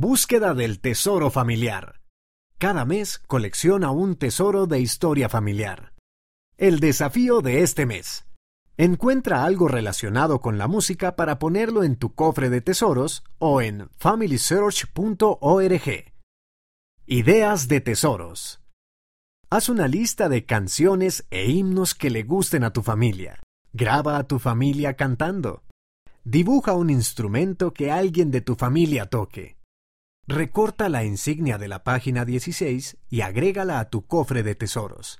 Búsqueda del tesoro familiar. Cada mes colecciona un tesoro de historia familiar. El desafío de este mes. Encuentra algo relacionado con la música para ponerlo en tu cofre de tesoros o en familysearch.org. Ideas de tesoros. Haz una lista de canciones e himnos que le gusten a tu familia. Graba a tu familia cantando. Dibuja un instrumento que alguien de tu familia toque. Recorta la insignia de la página 16 y agrégala a tu cofre de tesoros.